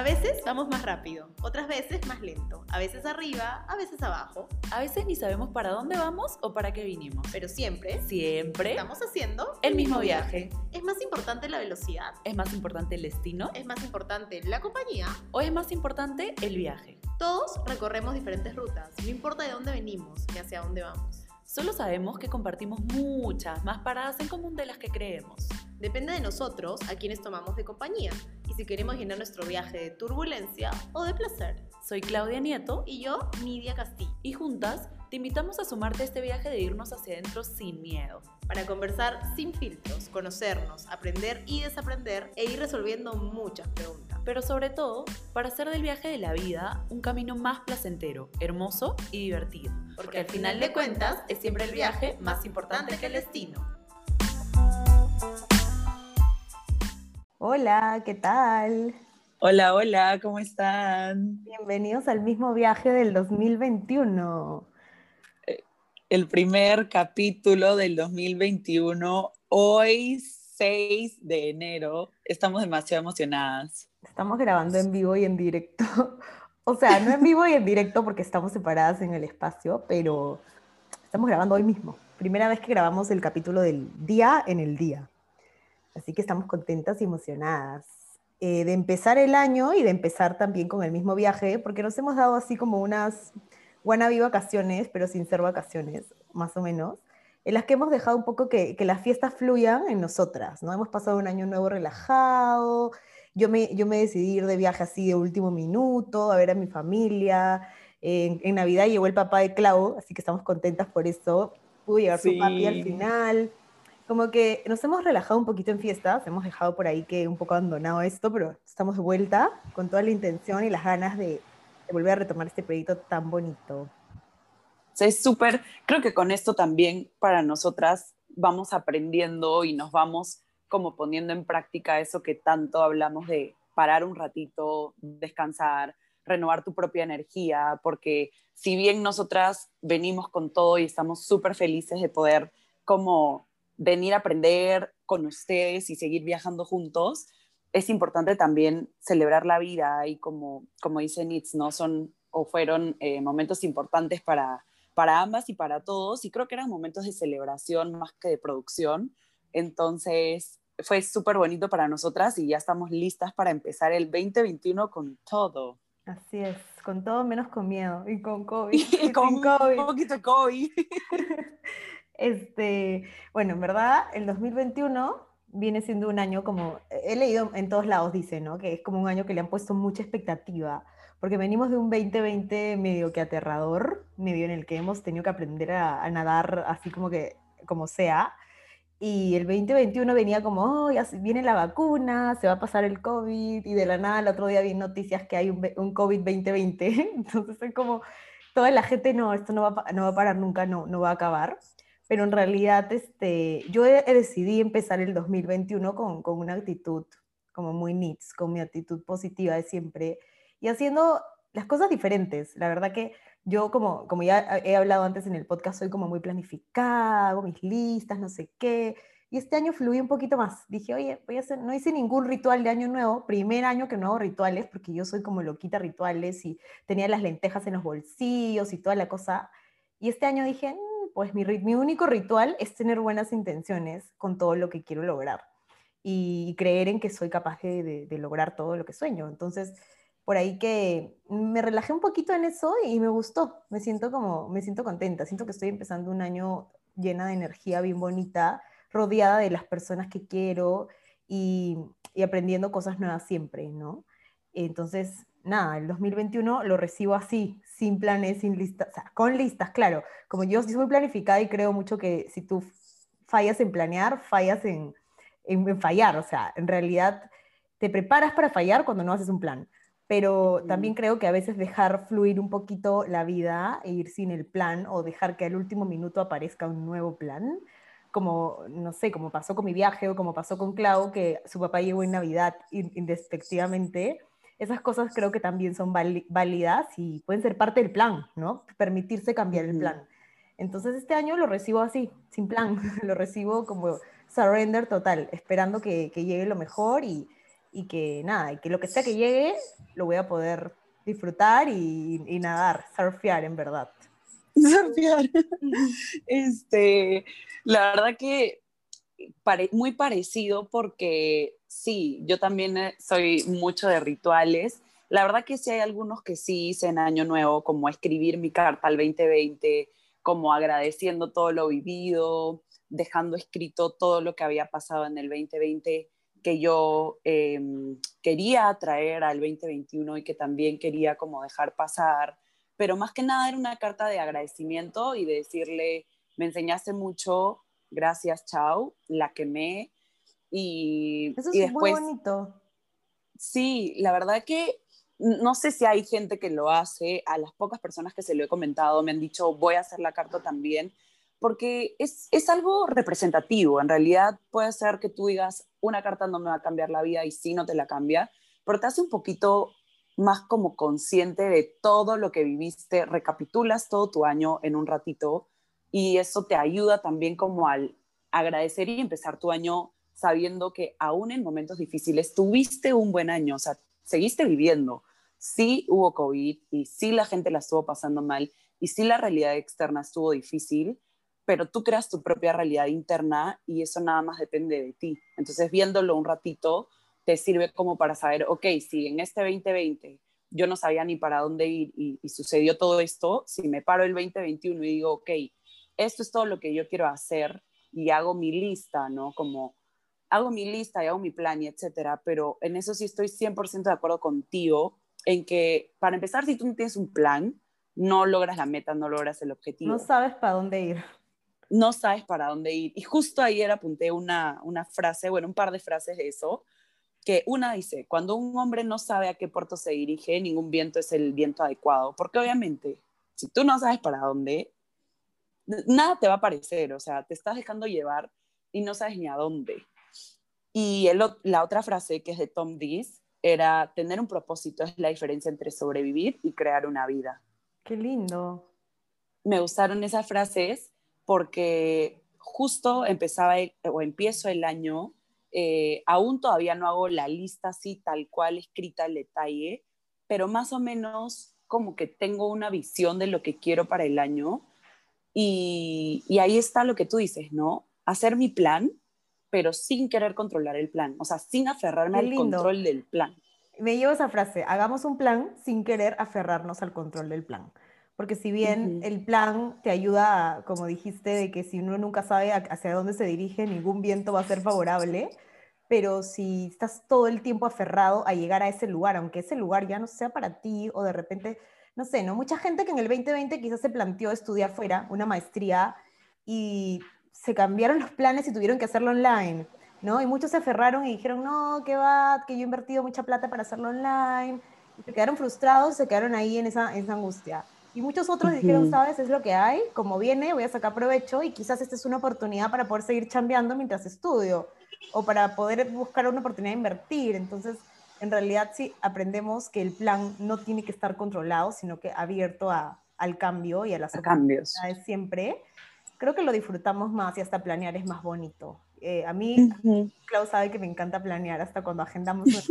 A veces vamos más rápido, otras veces más lento, a veces arriba, a veces abajo, A veces ni sabemos para dónde vamos o para qué vinimos. pero siempre Siempre estamos haciendo el mismo viaje. ¿Es más importante la velocidad? ¿Es más importante el destino ¿Es más importante la compañía? o es más importante el viaje? Todos recorremos diferentes rutas, no importa de dónde venimos ni hacia dónde vamos. Solo sabemos que compartimos muchas más paradas en común de las que creemos. Depende de nosotros a quienes tomamos de compañía y si queremos llenar nuestro viaje de turbulencia o de placer. Soy Claudia Nieto Y yo, Nidia Castillo, y juntas te invitamos a sumarte a este viaje de irnos hacia adentro sin miedo. para conversar sin filtros, conocernos, aprender y desaprender e ir resolviendo muchas preguntas. Pero sobre todo, para hacer del viaje de la vida un camino más placentero, hermoso y divertido. Porque al final de cuentas es siempre el viaje más importante que el destino. Hola, ¿qué tal? Hola, hola, ¿cómo están? Bienvenidos al mismo viaje del 2021. El primer capítulo del 2021, hoy 6 de enero. Estamos demasiado emocionadas. Estamos grabando en vivo y en directo. O sea, no en vivo y en directo porque estamos separadas en el espacio, pero estamos grabando hoy mismo. Primera vez que grabamos el capítulo del día en el día. Así que estamos contentas y emocionadas eh, de empezar el año y de empezar también con el mismo viaje, porque nos hemos dado así como unas wannabe vacaciones, pero sin ser vacaciones, más o menos, en las que hemos dejado un poco que, que las fiestas fluyan en nosotras, ¿no? Hemos pasado un año nuevo relajado, yo me, yo me decidí ir de viaje así de último minuto, a ver a mi familia, en, en Navidad llegó el papá de Clau, así que estamos contentas por eso, pudo llegar su papi al Sí. final, como que nos hemos relajado un poquito en fiestas, hemos dejado por ahí que un poco abandonado esto, pero estamos de vuelta con toda la intención y las ganas de, de volver a retomar este proyecto tan bonito. Sea, es súper, creo que con esto también para nosotras vamos aprendiendo y nos vamos como poniendo en práctica eso que tanto hablamos de parar un ratito, descansar, renovar tu propia energía, porque si bien nosotras venimos con todo y estamos súper felices de poder como venir a aprender con ustedes y seguir viajando juntos, es importante también celebrar la vida y como, como dice Nitz, ¿no? Son o fueron eh, momentos importantes para, para ambas y para todos y creo que eran momentos de celebración más que de producción. Entonces fue súper bonito para nosotras y ya estamos listas para empezar el 2021 con todo. Así es, con todo menos con miedo y con COVID. Y con un COVID. poquito de COVID. Este, bueno, en verdad, el 2021 viene siendo un año como, he leído en todos lados, dice, ¿no? Que es como un año que le han puesto mucha expectativa, porque venimos de un 2020 medio que aterrador, medio en el que hemos tenido que aprender a, nadar así como que, como sea, y el 2021 venía como, oh, ya viene la vacuna, se va a pasar el COVID, y de la nada el otro día vi noticias que hay un, un COVID 2020, entonces es como, toda la gente, no, esto no va, no va a parar nunca, no, no va a acabar pero en realidad este, yo decidí empezar el 2021 con, con una actitud como muy nits, con mi actitud positiva de siempre y haciendo las cosas diferentes. La verdad que yo, como, como ya he hablado antes en el podcast, soy como muy planificada, hago mis listas, no sé qué. Y este año fluí un poquito más. Dije, oye, voy a hacer, no hice ningún ritual de año nuevo, primer año que no hago rituales, porque yo soy como loquita rituales y tenía las lentejas en los bolsillos y toda la cosa. Y este año dije, "Mm, pues mi, único ritual es tener buenas intenciones con todo lo que quiero lograr y creer en que soy capaz de lograr todo lo que sueño. Entonces, por ahí que me relajé un poquito en eso y me gustó. Me siento como, me siento contenta. Siento que estoy empezando un año llena de energía bien bonita, rodeada de las personas que quiero y, y aprendiendo cosas nuevas siempre, ¿no? Entonces, nada, el 2021 lo recibo así, sin planes, sin listas, o sea, con listas, claro. Como yo soy muy planificada y creo mucho que si tú fallas en planear, fallas en, en, en fallar. O sea, en realidad te preparas para fallar cuando no haces un plan. Pero también creo que a veces dejar fluir un poquito la vida e ir sin el plan o dejar que al último minuto aparezca un nuevo plan, como, no sé, como pasó con mi viaje o como pasó con Clau, que su papá llegó en Navidad in- indespectivamente, esas cosas creo que también son válidas y pueden ser parte del plan, ¿no? Permitirse cambiar el plan. Entonces este año lo recibo así, sin plan, lo recibo como surrender total, esperando que, que llegue lo mejor y, y que nada, y que lo que sea que llegue, lo voy a poder disfrutar y, y nadar, surfear en verdad. Surfear. este, la verdad que muy parecido porque sí, yo también eh, soy mucho de rituales. La verdad que sí hay algunos que sí hice en Año Nuevo, como escribir mi carta al 2020, como agradeciendo todo lo vivido, dejando escrito todo lo que había pasado en el 2020 que yo em, quería traer al 2021 y que también quería como dejar pasar, pero más que nada era una carta de agradecimiento y de decirle, me enseñaste mucho, gracias, chao, la quemé. Y, Eso es y después, muy bonito. Sí, la verdad que no sé si hay gente que lo hace, a las pocas personas que se lo he comentado me han dicho, voy a hacer la carta también, porque es, es algo representativo. En realidad puede ser que tú digas, una carta no me va a cambiar la vida y sí no te la cambia, pero te hace un poquito más como consciente de todo lo que viviste, recapitulas todo tu año en un ratito y eso te ayuda también como al agradecer y empezar tu año sabiendo que aún en momentos difíciles tuviste un buen año, o sea, seguiste viviendo. Sí hubo COVID y sí la gente la estuvo pasando mal y sí la realidad externa estuvo difícil, pero tú creas tu propia realidad interna y eso nada más depende de ti. Entonces, viéndolo un ratito, te sirve como para saber, ok, si en este 2020 yo no sabía ni para dónde ir y, sucedió todo esto, si me paro el 2021 y digo, ok, esto es todo lo que yo quiero hacer y hago mi lista, ¿no? Como hago mi lista y hago mi plan y etcétera, pero en eso sí estoy 100% de acuerdo contigo, en que para empezar, si tú no tienes un plan, no logras la meta, no logras el objetivo. No sabes para dónde ir. No sabes para dónde ir. Y justo ayer apunté una, una frase, bueno, un par de frases de eso, que una dice, cuando un hombre no sabe a qué puerto se dirige, ningún viento es el viento adecuado, porque obviamente, si tú no sabes para dónde, nada te va a parecer, o sea, te estás dejando llevar y no sabes ni a dónde. Y el, la otra frase, que es de Tom Dees, era, tener un propósito es la diferencia entre sobrevivir y crear una vida. Qué lindo. Me gustaron esas frases porque justo empezaba o empiezo el año, eh, aún todavía no hago la lista así tal cual escrita al detalle, pero más o menos como que tengo una visión de lo que quiero para el año y, y ahí está lo que tú dices, ¿no? Hacer mi plan, pero sin querer controlar el plan, o sea, sin aferrarme al control del plan. Me llevo esa frase, hagamos un plan sin querer aferrarnos al control del plan. Porque si bien el plan te ayuda, a, como dijiste, de que si uno nunca sabe hacia dónde se dirige, ningún viento va a ser favorable, pero si estás todo el tiempo aferrado a llegar a ese lugar, aunque ese lugar ya no sea para ti o de repente, no sé, ¿no? Mucha gente que en el 2020 quizás se planteó estudiar fuera, una maestría, y se cambiaron los planes y tuvieron que hacerlo online, ¿no? Y muchos se aferraron y dijeron, no, que va, que yo he invertido mucha plata para hacerlo online, y se quedaron frustrados, se quedaron ahí en esa, en esa angustia. Y muchos otros dijeron, sabes, es lo que hay, como viene, voy a sacar provecho y quizás esta es una oportunidad para poder seguir chambeando mientras estudio o para poder buscar una oportunidad de invertir. Entonces, en realidad sí aprendemos que el plan no tiene que estar controlado, sino que abierto a- al cambio y a las A cambios. siempre. Creo que lo disfrutamos más y hasta planear es más bonito. Eh, a mí, Ujú. Clau sabe que me encanta planear hasta cuando agendamos una,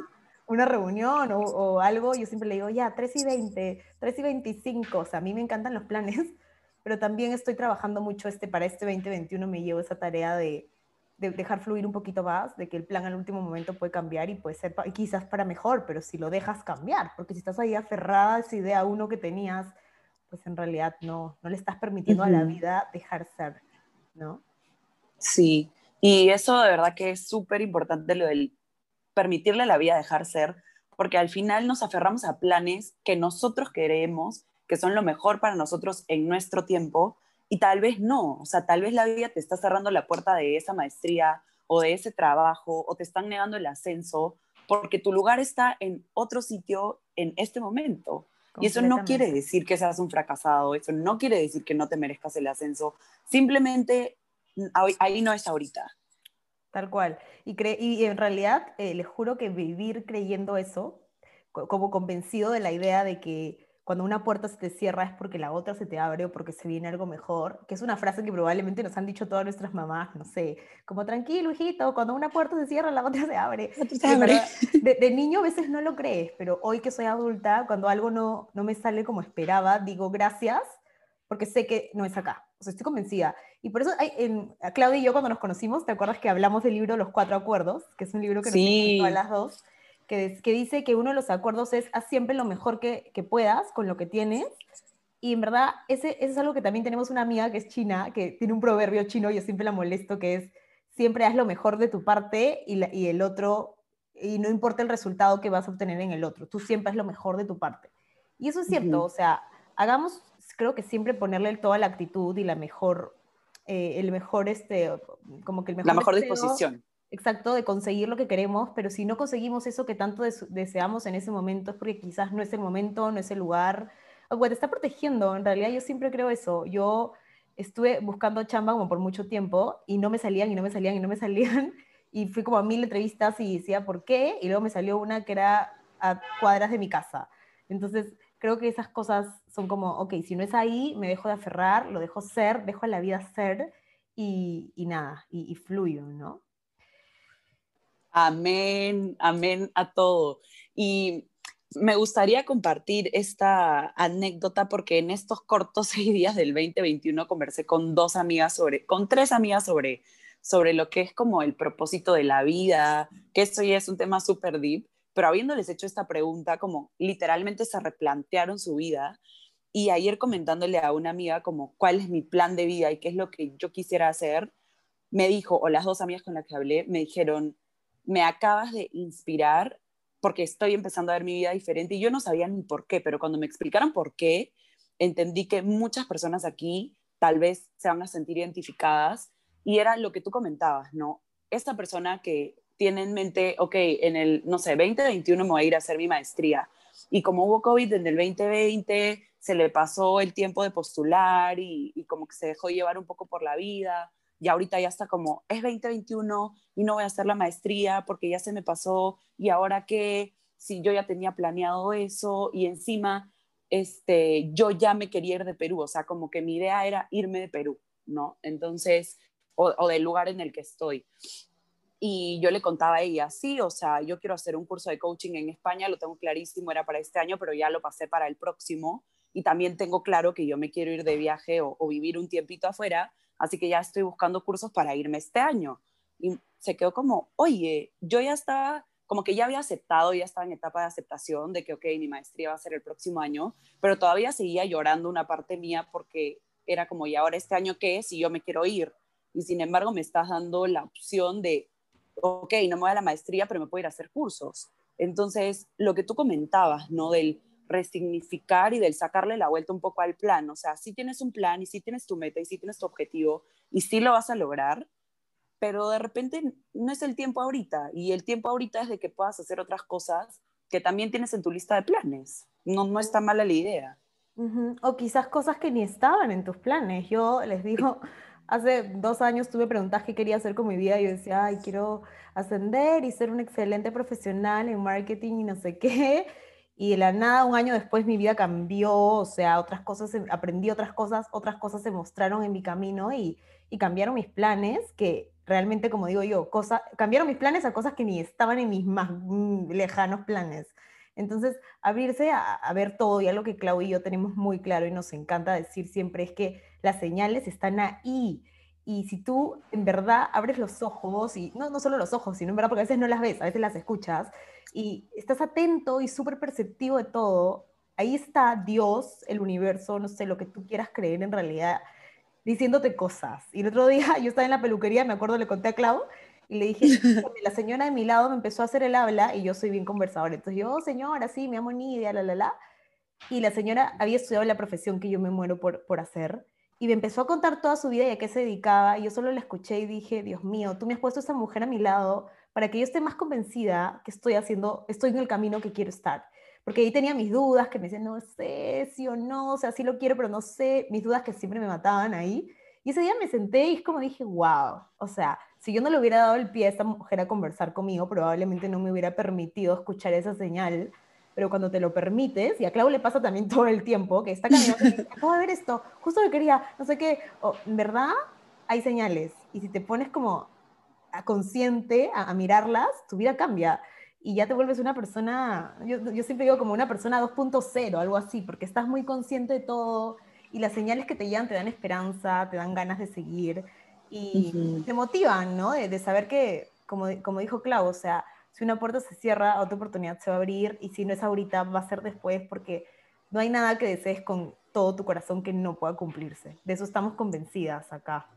una reunión o, o algo, yo siempre le digo, ya, 3 y 20, 3 y 25, o sea, a mí me encantan los planes, pero también estoy trabajando mucho este, para este 2021, me llevo esa tarea de, de dejar fluir un poquito más, de que el plan al último momento puede cambiar y puede ser pa- quizás para mejor, pero si lo dejas cambiar, porque si estás ahí aferrada a esa idea uno que tenías, pues en realidad no, no le estás permitiendo a la vida dejar ser, ¿no? Sí, y eso de verdad que es súper importante lo del permitirle a la vida dejar ser, porque al final nos aferramos a planes que nosotros queremos, que son lo mejor para nosotros en nuestro tiempo, y tal vez no, o sea, tal vez la vida te está cerrando la puerta de esa maestría o de ese trabajo, o te están negando el ascenso, porque tu lugar está en otro sitio en este momento. Y eso no quiere decir que seas un fracasado, eso no quiere decir que no te merezcas el ascenso, simplemente mm, ahí- ahí no es ahorita. Tal cual. Y, cre- y en realidad, eh, les juro que vivir creyendo eso, co- como convencido de la idea de que cuando una puerta se te cierra es porque la otra se te abre o porque se viene algo mejor, que es una frase que probablemente nos han dicho todas nuestras mamás, no sé, como tranquilo, hijito, cuando una puerta se cierra, la otra se abre. De, de, niño a veces no lo crees, pero hoy que soy adulta, cuando algo no, no me sale como esperaba, digo gracias, porque sé que no es acá. O sea, estoy convencida. Y por eso, hay, en, Claudia y yo cuando nos conocimos, ¿te acuerdas que hablamos del libro Los Cuatro Acuerdos? Que es un libro que nos sí. a las dos que, dice que uno de los acuerdos es haz siempre lo mejor que, puedas con lo que tienes. Y en verdad, ese, es algo que también tenemos una amiga que es china, que tiene un proverbio chino, yo siempre la molesto, que es siempre haz lo mejor de tu parte y, y el otro, y no importa el resultado que vas a obtener en el otro, tú siempre haz lo mejor de tu parte. Y eso es cierto, o sea, hagamos, creo que siempre ponerle toda la actitud y la mejor, eh, el mejor, este, como que el mejor... La mejor disposición exacto, de conseguir lo que queremos, pero si no conseguimos eso que tanto deseamos en ese momento es porque quizás no es el momento, no es el lugar, o te está protegiendo. En realidad yo siempre creo eso. Yo estuve buscando chamba como por mucho tiempo y no me salían y no me salían y no me salían. Y fui como a mil entrevistas y decía, ¿por qué? Y luego me salió una que era a cuadras de mi casa. Entonces, creo que esas cosas son como, ok, si no es ahí, me dejo de aferrar, lo dejo ser, dejo a la vida ser y, nada, y fluyo, ¿no? Amén, amén a todo. Y me gustaría compartir esta anécdota porque en estos cortos seis días del 2021 conversé con dos amigas sobre, con tres amigas sobre, sobre lo que es como el propósito de la vida, que esto ya es un tema súper deep, pero habiéndoles hecho esta pregunta, como literalmente se replantearon su vida. Y ayer comentándole a una amiga como cuál es mi plan de vida y qué es lo que yo quisiera hacer, me dijo, o las dos amigas con las que hablé, me dijeron, me acabas de inspirar porque estoy empezando a ver mi vida diferente y yo no sabía ni por qué, pero cuando me explicaron por qué, entendí que muchas personas aquí tal vez se van a sentir identificadas y era lo que tú comentabas, ¿no? Esta persona que tiene en mente, ok, en el, no sé, 2021 me voy a ir a hacer mi maestría y como hubo COVID en el 2020, se le pasó el tiempo de postular y, y como que se dejó llevar un poco por la vida y ahorita ya está como, es 2021 y no voy a hacer la maestría porque ya se me pasó y ahora qué, si yo ya tenía planeado eso y encima este, yo ya me quería ir de Perú, o sea, como que mi idea era irme de Perú, ¿no? Entonces, o, del lugar en el que estoy. Y yo le contaba a ella, sí, o sea, yo quiero hacer un curso de coaching en España, lo tengo clarísimo, era para este año, pero ya lo pasé para el próximo. Y también tengo claro que yo me quiero ir de viaje o vivir un tiempito afuera, así que ya estoy buscando cursos para irme este año. Y se quedó como, oye, yo ya estaba, como que ya había aceptado, ya estaba en etapa de aceptación de que, ok, mi maestría va a ser el próximo año, pero todavía seguía llorando una parte mía porque era como, ¿y ahora este año qué? Si yo me quiero ir. Y sin embargo me estás dando la opción de, ok, no me voy a la maestría, pero me puedo ir a hacer cursos. Entonces, lo que tú comentabas, ¿no? Del resignificar y del sacarle la vuelta un poco al plan. O sea, si tienes un plan y si tienes tu meta y si tienes tu objetivo y si lo vas a lograr, pero de repente no es el tiempo ahorita y el tiempo ahorita es de que puedas hacer otras cosas que también tienes en tu lista de planes. No, no está mala la idea. O quizás cosas que ni estaban en tus planes. Yo les digo, hace dos años tuve preguntas qué quería hacer con mi vida y yo decía, ay, quiero ascender y ser un excelente profesional en marketing y no sé qué y de la nada un año después mi vida cambió, o sea, otras cosas, aprendí otras cosas, otras cosas se mostraron en mi camino y, y cambiaron mis planes, que realmente, como digo yo, cosa, cambiaron mis planes a cosas que ni estaban en mis más mm, lejanos planes. Entonces, abrirse a, a, ver todo y algo que Clau y yo tenemos muy claro y nos encanta decir siempre es que las señales están ahí. Y si tú en verdad abres los ojos, y no, no solo los ojos, sino en verdad, porque a veces no las ves, a veces las escuchas, y estás atento y súper perceptivo de todo, ahí está Dios, el universo, no sé, lo que tú quieras creer en realidad, diciéndote cosas. Y el otro día yo estaba en la peluquería, me acuerdo, le conté a Clau, y le dije, la señora de mi lado me empezó a hacer el habla y yo soy bien conversadora. Entonces yo, oh, señora, sí, me amo Nidia, la, la, la. Y la señora había estudiado la profesión que yo me muero por, por hacer. Y me empezó a contar toda su vida y a qué se dedicaba. Y yo solo la escuché y dije, Dios mío, tú me has puesto a esa mujer a mi lado para que yo esté más convencida que estoy haciendo, estoy en el camino que quiero estar. Porque ahí tenía mis dudas, que me decían, no sé si o no, o sea, sí lo quiero, pero no sé, mis dudas que siempre me mataban ahí. Y ese día me senté y es como dije, wow, o sea, si yo no le hubiera dado el pie a esta mujer a conversar conmigo, probablemente no me hubiera permitido escuchar esa señal. pero cuando te lo permites, y a Clau le pasa también todo el tiempo, que está caminando acabo de ver esto, justo que quería, no sé qué, verdad hay señales, y si te pones como a consciente a, a mirarlas, tu vida cambia y ya te vuelves una persona, yo, yo siempre digo como una persona 2.0, algo así, porque estás muy consciente de todo y las señales que te llegan te dan esperanza, te dan ganas de seguir y te motivan, ¿no? De, de, saber que, como, como dijo Clau, o sea, si una puerta se cierra, otra oportunidad se va a abrir y si no es ahorita, va a ser después porque no hay nada que desees con todo tu corazón que no pueda cumplirse. De eso estamos convencidas acá.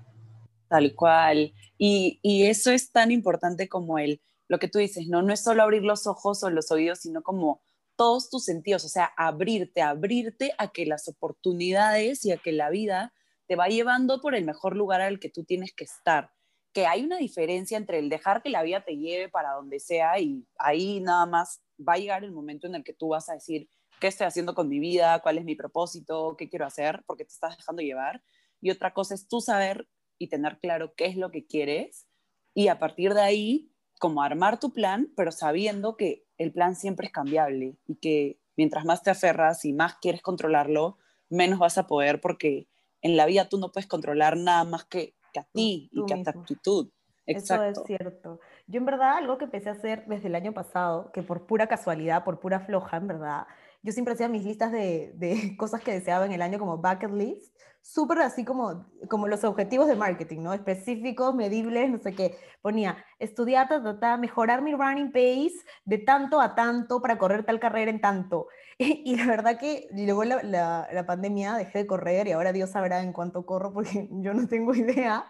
Tal cual. Y, y eso es tan importante como el lo que tú dices, ¿no? No es solo abrir los ojos o los oídos, sino como todos tus sentidos, o sea, abrirte, abrirte a que las oportunidades y a que la vida te va llevando por el mejor lugar al que tú tienes que estar. Que hay una diferencia entre el dejar que la vida te lleve para donde sea y ahí nada más va a llegar el momento en el que tú vas a decir, ¿qué estoy haciendo con mi vida? ¿Cuál es mi propósito? ¿Qué quiero hacer? Porque te estás dejando llevar. Y otra cosa es tú saber y tener claro qué es lo que quieres y a partir de ahí como armar tu plan, pero sabiendo que el plan siempre es cambiable y que mientras más te aferras y más quieres controlarlo, menos vas a poder porque en la vida tú no puedes controlar nada más que, que a ti y que a tu actitud. Exacto. Eso es cierto. Yo en verdad algo que empecé a hacer desde el año pasado, que por pura casualidad, por pura floja, en verdad, yo siempre hacía mis listas de, de cosas que deseaba en el año como bucket list, súper así como, como los objetivos de marketing, ¿no? Específicos, medibles, no sé qué. Ponía, estudiar, ta, mejorar mi running pace de tanto a tanto para correr tal carrera en tanto. Y, la verdad que luego la, la, la, pandemia dejé de correr y ahora Dios sabrá en cuánto corro porque yo no tengo idea.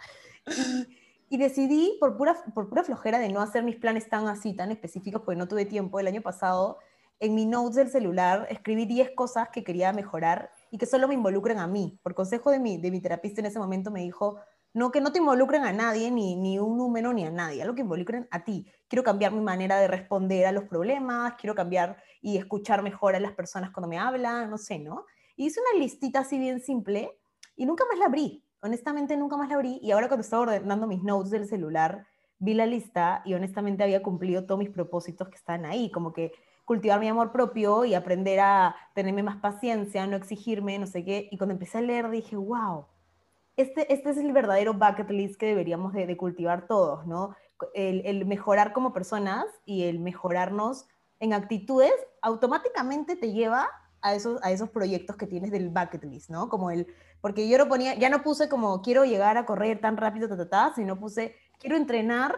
Y, y decidí, por pura, por pura flojera de no hacer mis planes tan así, tan específicos, porque no tuve tiempo el año pasado, en mi notes del celular escribí 10 cosas que quería mejorar y que solo me involucren a mí. Por consejo de mi, de mi terapista en ese momento me dijo, no, que no te involucren a nadie, ni, ni un número, ni a nadie, algo que involucren a ti. Quiero cambiar mi manera de responder a los problemas, quiero cambiar y escuchar mejor a las personas cuando me hablan, no sé, ¿no? Y hice una listita así bien simple y nunca más la abrí. Honestamente, nunca más la abrí. Y ahora cuando estaba ordenando mis notes del celular, vi la lista y honestamente había cumplido todos mis propósitos que están ahí, como que cultivar mi amor propio y aprender a tenerme más paciencia, no exigirme, no sé qué. Y cuando empecé a leer dije, wow, este, este es el verdadero bucket list que deberíamos de, de cultivar todos, ¿no? El, el, mejorar como personas y el mejorarnos en actitudes automáticamente te lleva a esos, a esos proyectos que tienes del bucket list, ¿no? Como el, porque yo lo ponía, ya no puse como quiero llegar a correr tan rápido, ta, ta, ta, sino puse quiero entrenar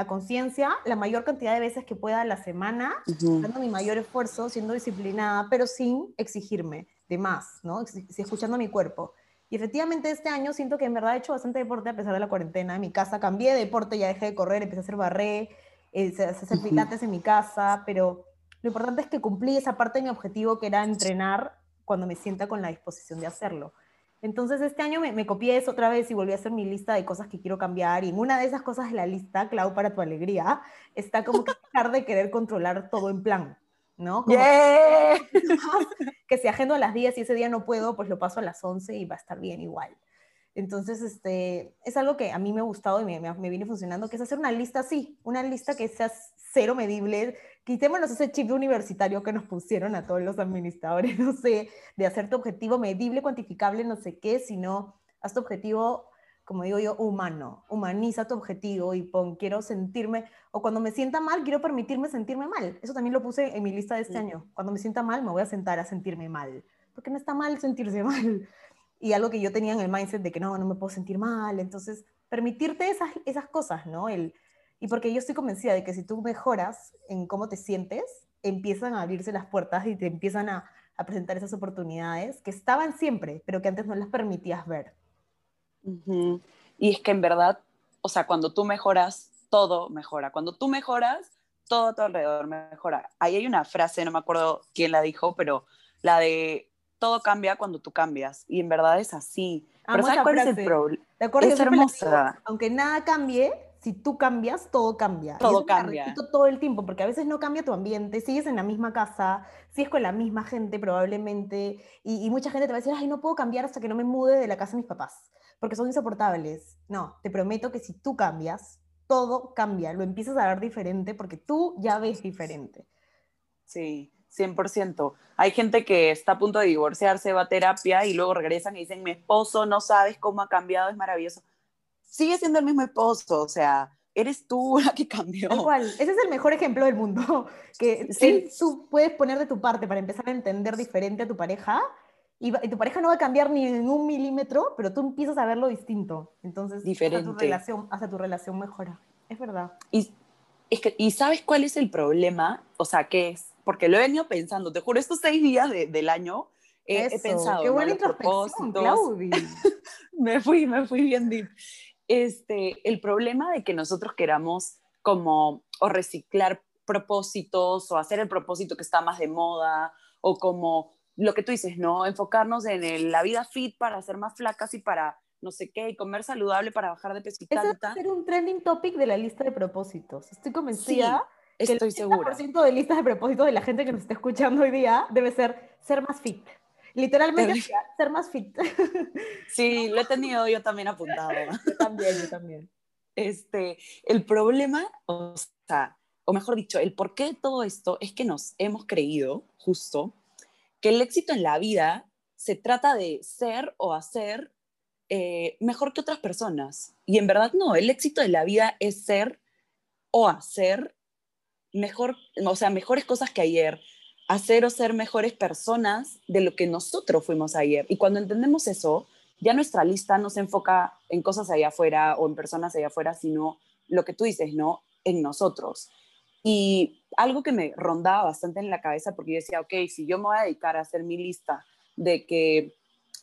a conciencia la mayor cantidad de veces que pueda a la semana, dando mi mayor esfuerzo, siendo disciplinada, pero sin exigirme de más, ¿no? Si escuchando mi cuerpo. Y efectivamente este año siento que en verdad he hecho bastante deporte a pesar de la cuarentena. En mi casa cambié de deporte, ya dejé de correr, empecé a hacer barré, eh, a hacer pilates en mi casa, pero lo importante es que cumplí esa parte de mi objetivo que era entrenar cuando me sienta con la disposición de hacerlo. Entonces este año me, me, copié eso otra vez y volví a hacer mi lista de cosas que quiero cambiar. Y en una de esas cosas de la lista, Clau, para tu alegría, está como que dejar de querer controlar todo en plan, ¿no? Como yeah. que si agendo a las 10 y ese día no puedo, pues lo paso a las 11 y va a estar bien igual. Entonces, este, es algo que a mí me ha gustado y me, me, me viene funcionando, que es hacer una lista así, una lista que sea cero medible, quitémonos ese chip universitario que nos pusieron a todos los administradores, no sé, de hacer tu objetivo medible, cuantificable, no sé qué, sino haz tu objetivo, como digo yo, humano, humaniza tu objetivo y pon, quiero sentirme, o cuando me sienta mal, quiero permitirme sentirme mal. Eso también lo puse en mi lista de este sí. año. Cuando me sienta mal, me voy a sentar a sentirme mal, porque no está mal sentirse mal. Y algo que yo tenía en el mindset de que no, no me puedo sentir mal, entonces permitirte esas, esas cosas, ¿no? El, y porque yo estoy convencida de que si tú mejoras en cómo te sientes, empiezan a abrirse las puertas y te empiezan a, a presentar esas oportunidades que estaban siempre, pero que antes no las permitías ver. Uh -huh. Y es que en verdad, o sea, cuando tú mejoras, todo mejora. Cuando tú mejoras, todo a tu alrededor mejora. Ahí hay una frase, no me acuerdo quién la dijo, pero la de todo cambia cuando tú cambias. Y en verdad es así. Amo pero ¿sabes cuál frase. es el problema? Es hermosa. Digo, aunque nada cambie, si tú cambias, todo cambia. Todo cambia. todo el tiempo, porque a veces no cambia tu ambiente, sigues en la misma casa, sigues con la misma gente probablemente, y, y, mucha gente te va a decir, ay, no puedo cambiar hasta que no me mude de la casa de mis papás, porque son insoportables. No, te prometo que si tú cambias, todo cambia, lo empiezas a ver diferente porque tú ya ves diferente. Sí, 100%. Hay gente que está a punto de divorciarse, va a terapia y luego regresan y dicen, mi esposo no sabes cómo ha cambiado, es maravilloso. Sigue siendo el mismo esposo, o sea, eres tú la que cambió. Igual, ese es el mejor ejemplo del mundo, que tú puedes poner de tu parte para empezar a entender diferente a tu pareja y, tu pareja no va a cambiar ni en un milímetro, pero tú empiezas a verlo distinto. Entonces, diferente. tu relación, hasta tu relación mejora. Es verdad. Y, es que, ¿Y sabes cuál es el problema? O sea, ¿qué es? Porque lo he venido pensando, te juro, estos seis días del año he, pensado. Qué buena introspección, Claudia. me fui, me fui bien deep. Este, el problema de que nosotros queramos como o reciclar propósitos o hacer el propósito que está más de moda o como lo que tú dices, ¿no? Enfocarnos en la vida fit para ser más flacas y para no sé qué, y comer saludable para bajar de peso y Eso va a ser un trending topic de la lista de propósitos. Estoy convencida que estoy el segura. de listas de propósitos de la gente que nos está escuchando hoy día debe ser ser más fit. Literalmente ser más fit. Sí, lo he tenido yo también apuntado. Yo también, yo también. Este, el problema, o sea, o mejor dicho, el porqué de todo esto es que nos hemos creído, justo, que el éxito en la vida se trata de ser o hacer eh, mejor que otras personas. Y en verdad no, el éxito de la vida es ser o hacer mejor, o sea, mejores cosas que ayer, hacer o ser mejores personas de lo que nosotros fuimos ayer. Y cuando entendemos eso, ya nuestra lista no se enfoca en cosas allá afuera o en personas allá afuera, sino lo que tú dices, ¿no? En nosotros. Y algo que me rondaba bastante en la cabeza, porque yo decía, ok, si yo me voy a dedicar a hacer mi lista de que,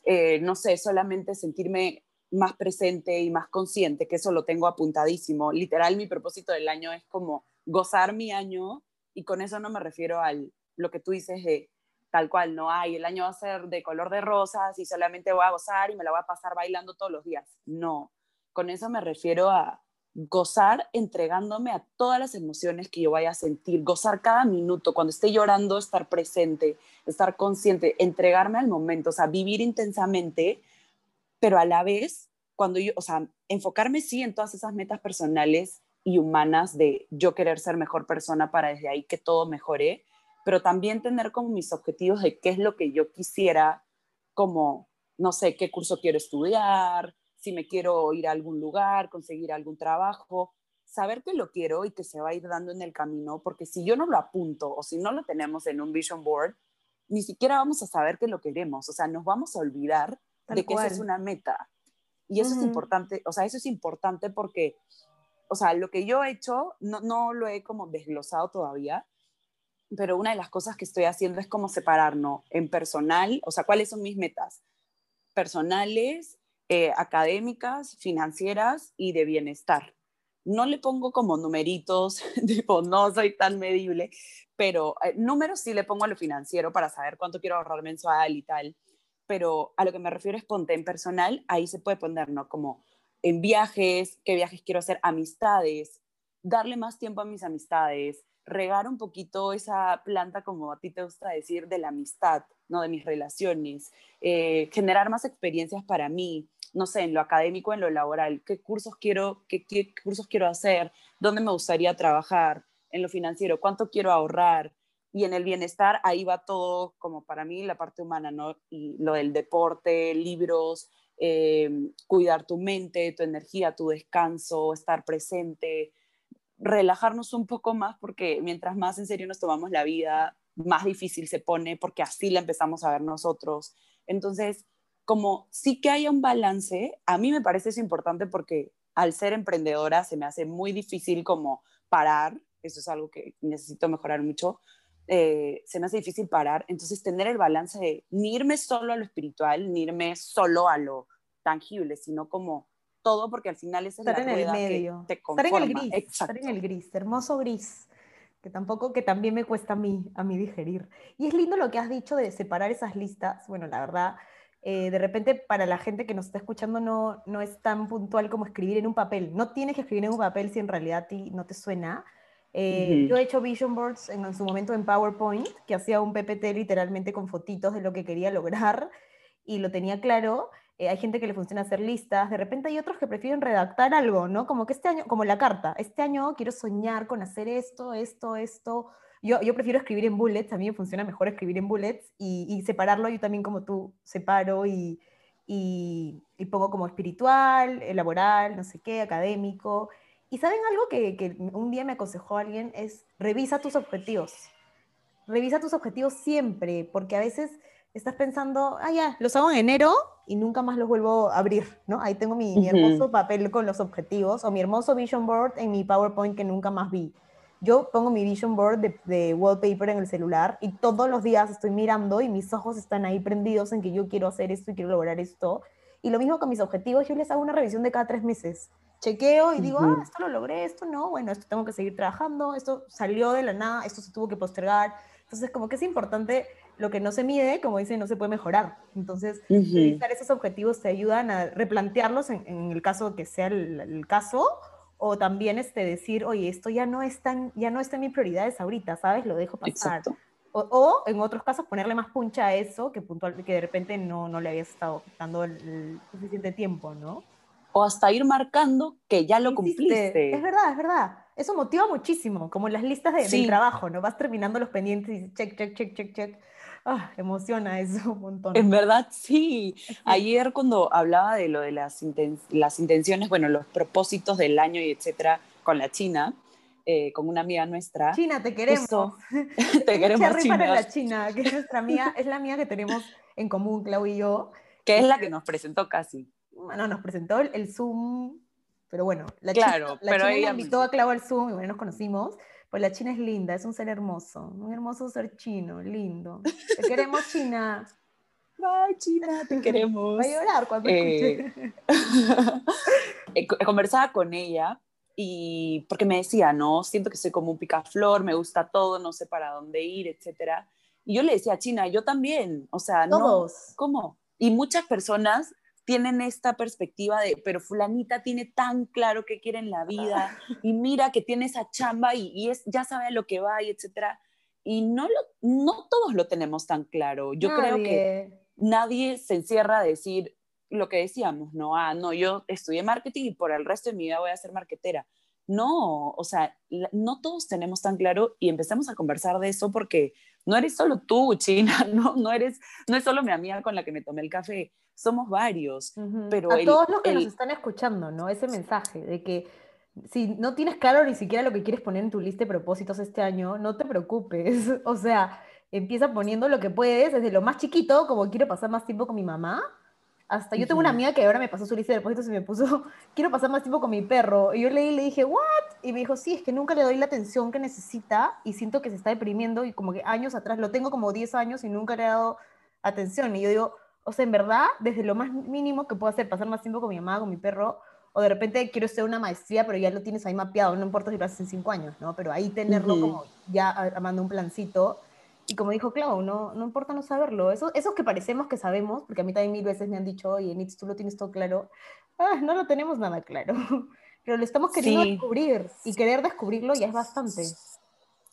eh, no sé, solamente sentirme más presente y más consciente, que eso lo tengo apuntadísimo. Literal, mi propósito del año es como gozar mi año y con eso no me refiero a lo que tú dices de tal cual, no hay, el año va a ser de color de rosas y solamente voy a gozar y me la voy a pasar bailando todos los días. No, con eso me refiero a gozar entregándome a todas las emociones que yo vaya a sentir, gozar cada minuto, cuando esté llorando, estar presente, estar consciente, entregarme al momento, o sea, vivir intensamente, pero a la vez, cuando yo, o sea, enfocarme sí en todas esas metas personales y humanas de yo querer ser mejor persona para desde ahí que todo mejore, pero también tener como mis objetivos de qué es lo que yo quisiera, como, no sé, qué curso quiero estudiar, si me quiero ir a algún lugar, conseguir algún trabajo, saber que lo quiero y que se va a ir dando en el camino, porque si yo no lo apunto o si no lo tenemos en un vision board, ni siquiera vamos a saber que lo queremos, o sea, nos vamos a olvidar de que eso es una meta. Y eso es importante, o sea, eso es importante porque, o sea, lo que yo he hecho, no, no lo he como desglosado todavía, pero una de las cosas que estoy haciendo es como separarnos en personal, o sea, cuáles son mis metas personales, eh, académicas, financieras y de bienestar. No le pongo como numeritos, tipo, no soy tan medible, pero eh, números sí le pongo a lo financiero para saber cuánto quiero ahorrar mensual y tal. Pero a lo que me refiero es ponte en personal, ahí se puede poner, ¿no? Como en viajes, qué viajes quiero hacer, amistades, darle más tiempo a mis amistades, regar un poquito esa planta, como a ti te gusta decir, de la amistad, ¿no? De mis relaciones, eh, generar más experiencias para mí, no sé, en lo académico, en lo laboral, qué cursos quiero, qué, cursos quiero hacer, dónde me gustaría trabajar, en lo financiero, cuánto quiero ahorrar, y en el bienestar ahí va todo como para mí la parte humana, ¿no? Y lo del deporte, libros, eh, cuidar tu mente, tu energía, tu descanso, estar presente, relajarnos un poco más porque mientras más en serio nos tomamos la vida, más difícil se pone porque así la empezamos a ver nosotros. Entonces, como sí que haya un balance, a mí me parece eso importante porque al ser emprendedora se me hace muy difícil como parar, eso es algo que necesito mejorar mucho, eh, se me hace difícil parar, entonces tener el balance de ni irme solo a lo espiritual, ni irme solo a lo tangible, sino como todo, porque al final es estar en el medio. te conforma. Estar en el gris, estar en el gris, hermoso gris, que tampoco, que también me cuesta a mí, a mí digerir. Y es lindo lo que has dicho de separar esas listas, bueno, la verdad eh, de repente para la gente que nos está escuchando no, no es tan puntual como escribir en un papel. No tienes que escribir en un papel si en realidad a ti no te suena. Eh, yo he hecho vision boards en, su momento en PowerPoint, que hacía un PPT literalmente con fotitos de lo que quería lograr y lo tenía claro. Eh, hay gente que le funciona hacer listas, de repente hay otros que prefieren redactar algo, ¿no? Como que este año, como la carta, este año quiero soñar con hacer esto, esto, esto, yo, prefiero escribir en bullets, a mí me funciona mejor escribir en bullets y, separarlo, yo también como tú separo y, y, y pongo como espiritual, eh, laboral, no sé qué, académico. Y saben algo que, que un día me aconsejó alguien es revisa tus objetivos. Revisa tus objetivos siempre, porque a veces estás pensando, ah, ya, los hago en enero y nunca más los vuelvo a abrir, ¿no? Ahí tengo mi, mi hermoso papel con los objetivos o mi hermoso vision board en mi PowerPoint que nunca más vi. Yo pongo mi vision board de, de, wallpaper en el celular y todos los días estoy mirando y mis ojos están ahí prendidos en que yo quiero hacer esto y quiero lograr esto. Y lo mismo con mis objetivos, yo les hago una revisión de cada tres meses. Chequeo y digo, uh -huh. ah, esto lo logré, esto no, bueno, esto tengo que seguir trabajando, esto salió de la nada, esto se tuvo que postergar. Entonces, como que es importante lo que no se mide, como dicen, no se puede mejorar. Entonces, uh -huh. revisar esos objetivos te ayudan a replantearlos en, en el caso que sea el, el caso o también este, decir, oye, esto ya no, es tan, ya no está en mis prioridades ahorita, ¿sabes? Lo dejo pasar. O, o, en otros casos ponerle más puncha a eso que, puntual, que de repente no, no le habías estado dando el, el, suficiente tiempo, ¿no? O hasta ir marcando que ya lo cumpliste. Es verdad, es verdad. Eso motiva muchísimo, como en las listas de, sí. del trabajo, ¿no? Vas terminando los pendientes y check, check, check, check, check. Ah, emociona eso un montón. En verdad, sí. Ayer cuando hablaba de lo de las, inten las intenciones, bueno, los propósitos del año y etcétera, con la China, eh, con una amiga nuestra. China, te queremos. Eso, te queremos, China. para la China, que es nuestra amiga, es la amiga que tenemos en común, Clau y yo. Que es la que nos presentó casi. Bueno, nos presentó el, el Zoom, pero bueno, la claro, China, la pero China ella invitó a Clau al Zoom y bueno, nos conocimos. Pues la China es linda, es un ser hermoso, un hermoso ser chino, lindo. Te queremos, China. Ay, China, te queremos. Va a llorar cuando eh, escuche. Conversaba con ella y porque me decía, no, siento que soy como un picaflor, me gusta todo, no sé para dónde ir, etcétera. Y yo le decía, China, yo también, o sea, Todos. no, ¿cómo? Y muchas personas tienen esta perspectiva de, pero fulanita tiene tan claro qué quiere en la vida y mira que tiene esa chamba y, y es, ya sabe a lo que va y etcétera. Y no, lo, no todos lo tenemos tan claro. Yo nadie. creo que nadie se encierra a decir lo que decíamos, no, ah, no, yo estudié marketing y por el resto de mi vida voy a ser marketera. No, o sea, no todos tenemos tan claro y empecemos a conversar de eso porque no eres solo tú, China, no, no, eres, no es solo mi amiga con la que me tomé el café, somos varios. Uh -huh. pero a el, todos los que el... nos están escuchando, ¿no? Ese mensaje de que si no tienes claro ni siquiera lo que quieres poner en tu lista de propósitos este año, no te preocupes. O sea, empieza poniendo lo que puedes, desde lo más chiquito, como quiero pasar más tiempo con mi mamá, hasta yo tengo una amiga que ahora me pasó su lista de propósitos y me puso, quiero pasar más tiempo con mi perro. Y yo leí y le dije, ¿what? Y me dijo, sí, es que nunca le doy la atención que necesita y siento que se está deprimiendo y como que años atrás, lo tengo como 10 años y nunca le he dado atención. Y yo digo, o sea, en verdad, desde lo más mínimo que puedo hacer, pasar más tiempo con mi mamá, con mi perro, o de repente quiero hacer una maestría, pero ya lo tienes ahí mapeado, no importa si lo haces en 5 años, ¿no? Pero ahí tenerlo uh -huh. como ya armando un plancito y como dijo Clau, no, no importa no saberlo. Eso, esos que parecemos que sabemos, porque a mí también mil veces me han dicho, oye, Nitz, tú lo tienes todo claro. Ah, no lo tenemos nada claro. Pero lo estamos queriendo sí. descubrir. Y querer descubrirlo ya es bastante.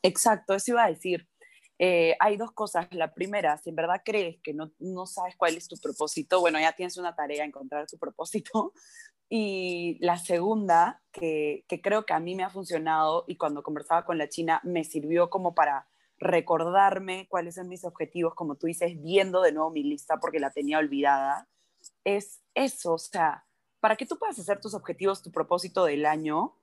Exacto, eso iba a decir. Eh, hay dos cosas. La primera, si en verdad crees que no, no sabes cuál es tu propósito, bueno, ya tienes una tarea, encontrar tu propósito. Y la segunda, que, que creo que a mí me ha funcionado y cuando conversaba con la China me sirvió como para recordarme cuáles son mis objetivos, como tú dices, viendo de nuevo mi lista porque la tenía olvidada, es eso, o sea, para que tú puedas hacer tus objetivos, tu propósito del año,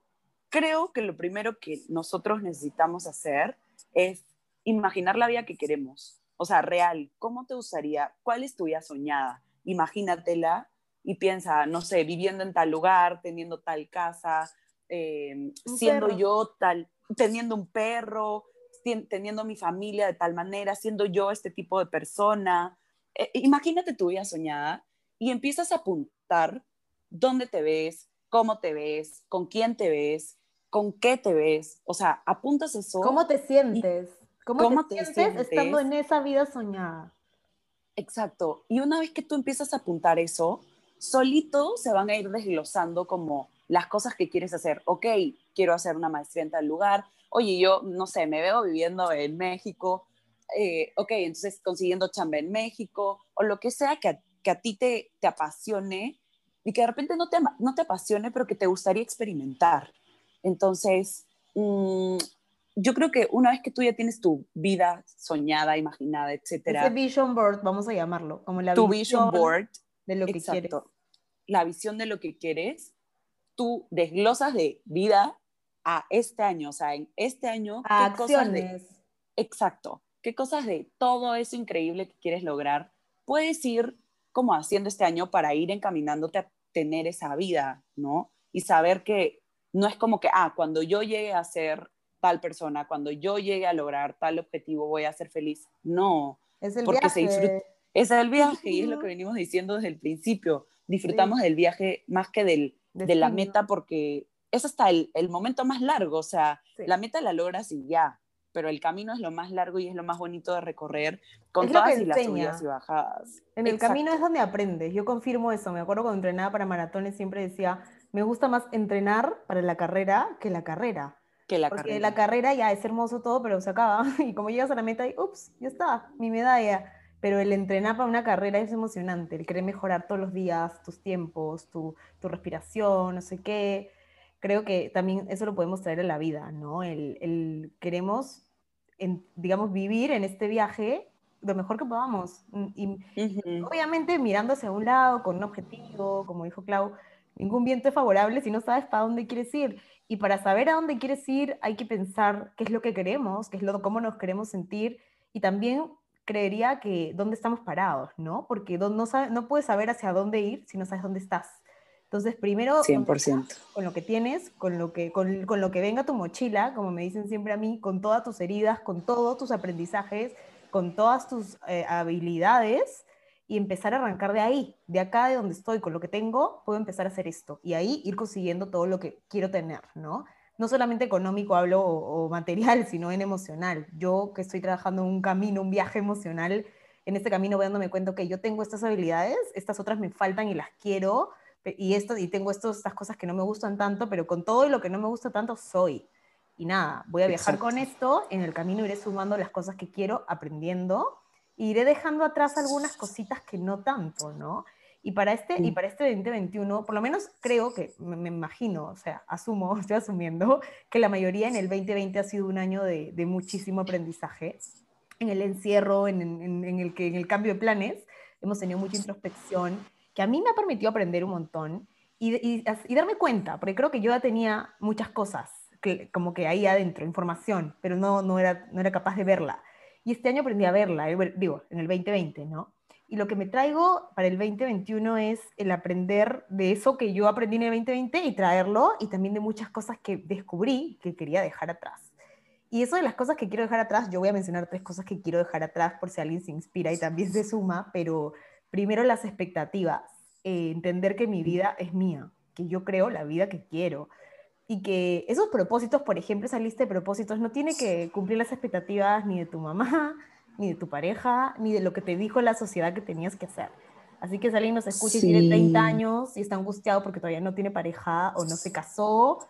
creo que lo primero que nosotros necesitamos hacer es imaginar la vida que queremos, o sea, real, ¿cómo te gustaría? ¿Cuál es tu vida soñada? Imagínatela y piensa, no sé, viviendo en tal lugar, teniendo tal casa, eh, siendo perro. yo tal, teniendo un perro, teniendo mi familia de tal manera, siendo yo este tipo de persona. Eh, imagínate tu vida soñada y empiezas a apuntar dónde te ves, cómo te ves, con quién te ves, con qué te ves. O sea, apuntas eso. ¿Cómo te sientes? ¿Cómo, ¿Cómo te, te sientes, sientes estando en esa vida soñada? Exacto. Y una vez que tú empiezas a apuntar eso, solito se van a ir desglosando como las cosas que quieres hacer. Ok, quiero hacer una maestría en tal lugar, oye, yo, no sé, me veo viviendo en México, eh, ok, entonces consiguiendo chamba en México, o lo que sea que a, que a ti te, te, apasione y que de repente no te, no te apasione, pero que te gustaría experimentar. Entonces, mmm, yo creo que una vez que tú ya tienes tu vida soñada, imaginada, etcétera. Ese vision board, vamos a llamarlo, como la tu vision board de lo que quieres. La visión de lo que quieres, tú desglosas de vida a este año, o sea, en este año, a ¿qué cosas de, exacto, qué cosas de todo eso increíble que quieres lograr puedes ir como haciendo este año para ir encaminándote a tener esa vida, ¿no? Y saber que no es como que, ah, cuando yo llegue a ser tal persona, cuando yo llegue a lograr tal objetivo, voy a ser feliz. No, es el porque viaje. se Es el viaje y es lo que venimos diciendo desde el principio. Disfrutamos del viaje más que del, de la meta porque es hasta el, el momento más largo, o sea, la meta la logras y ya, pero el camino es lo más largo y es lo más bonito de recorrer con todas y las subidas y bajadas. En el camino es donde aprendes, yo confirmo eso, me acuerdo cuando entrenaba para maratones siempre decía, me gusta más entrenar para la carrera que la carrera. Que la Porque carrera. la carrera ya es hermoso todo, pero se acaba. Y como llegas a la meta y, ups, ya está, mi medalla. Pero el entrenar para una carrera es emocionante, el querer mejorar todos los días tus tiempos, tu, tu respiración, no sé qué creo que también eso lo podemos traer a la vida, ¿no? El, el queremos, en, digamos, vivir en este viaje lo mejor que podamos. Mm, y Ujú. obviamente mirando hacia un lado, con un objetivo, como dijo Clau, ningún viento es favorable si no sabes para dónde quieres ir. Y para saber a dónde quieres ir hay que pensar qué es lo que queremos, qué es lo, cómo nos queremos sentir y también creería que dónde estamos parados, ¿no? Porque no, no, no puedes saber hacia dónde ir si no sabes dónde estás. Entonces, primero, dónde 100%. estás, con lo que tienes, con lo que, con, con lo que venga tu mochila, como me dicen siempre a mí, con todas tus heridas, con todos tus aprendizajes, con todas tus eh, habilidades y empezar a arrancar de ahí, de acá de donde estoy, con lo que tengo, puedo empezar a hacer esto y ahí ir consiguiendo todo lo que quiero tener, ¿no? No solamente económico hablo o, o material, sino en emocional. Yo que estoy trabajando en un camino, un viaje emocional, en este camino voy dándome cuenta que yo tengo estas habilidades, estas otras me faltan y las quiero, y, esto, y tengo estos, estas cosas que no me gustan tanto, pero con todo lo que no me gusta tanto soy. Y nada, voy a viajar con esto, en el camino iré sumando las cosas que quiero, aprendiendo, e iré dejando atrás algunas cositas que no tanto, ¿no? Y para este, y para este 2021, por lo menos creo que, me, me imagino, o sea, asumo, estoy asumiendo, que la mayoría en el 2020 ha sido un año de, de muchísimo aprendizaje. En el encierro, en, en- en el que, en el cambio de planes, hemos tenido mucha introspección, que a mí me ha permitido aprender un montón y, y- darme cuenta, porque creo que yo ya tenía muchas cosas, que, como que ahí adentro, información, pero no, no, era, no era capaz de verla. Y este año aprendí a verla, eh, digo, en el 2020, ¿no? Y lo que me traigo para el 2021 es el aprender de eso que yo aprendí en el 2020 y traerlo, y también de muchas cosas que descubrí que quería dejar atrás. Y eso de las cosas que quiero dejar atrás, yo voy a mencionar tres cosas que quiero dejar atrás por si alguien se inspira y también se suma, pero primero las expectativas, eh, entender que mi vida es mía, que yo creo la vida que quiero y que esos propósitos, por ejemplo, esa lista de propósitos no tiene que cumplir las expectativas ni de tu mamá, ni de tu pareja, ni de lo que te dijo la sociedad que tenías que hacer. Así que si alguien nos escucha y tiene Sí. 30 años y está angustiado porque todavía no tiene pareja o no se casó,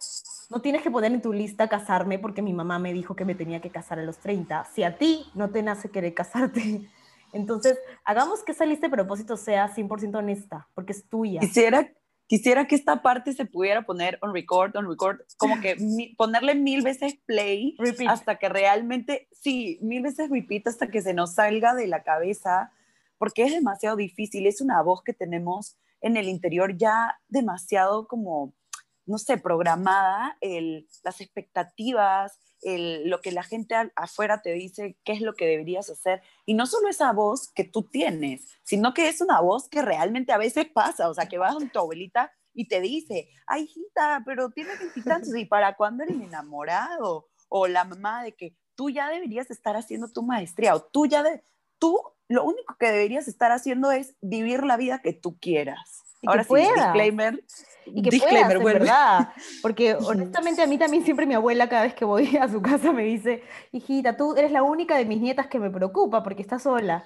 no tienes que poner en tu lista casarme porque mi mamá me dijo que me tenía que casar a los 30. Si a ti no te nace querer casarte, entonces hagamos que esa lista de propósitos sea 100% honesta, porque es tuya. Quisiera, quisiera que esta parte se pudiera poner on record, on record, como que mi- ponerle mil veces play Repeat. hasta que realmente, sí, mil veces repeat hasta que se nos salga de la cabeza, porque es demasiado difícil, es una voz que tenemos en el interior ya demasiado como, no sé, programada, el, las expectativas, el, lo que la gente afuera te dice, qué es lo que deberías hacer, y no solo esa voz que tú tienes, sino que es una voz que realmente a veces pasa, o sea, que vas con tu abuelita y te dice, ay, hijita, pero tienes veintitantos, ¿y para cuándo eres enamorado? O la mamá de que tú ya deberías estar haciendo tu maestría, o tú ya, de, tú lo único que deberías estar haciendo es vivir la vida que tú quieras. Y que Ahora sí, puedas. disclaimer. Y que disclaimer, puedas, verdad. Porque honestamente a mí también siempre mi abuela cada vez que voy a su casa me dice, hijita, tú eres la única de mis nietas que me preocupa porque estás sola.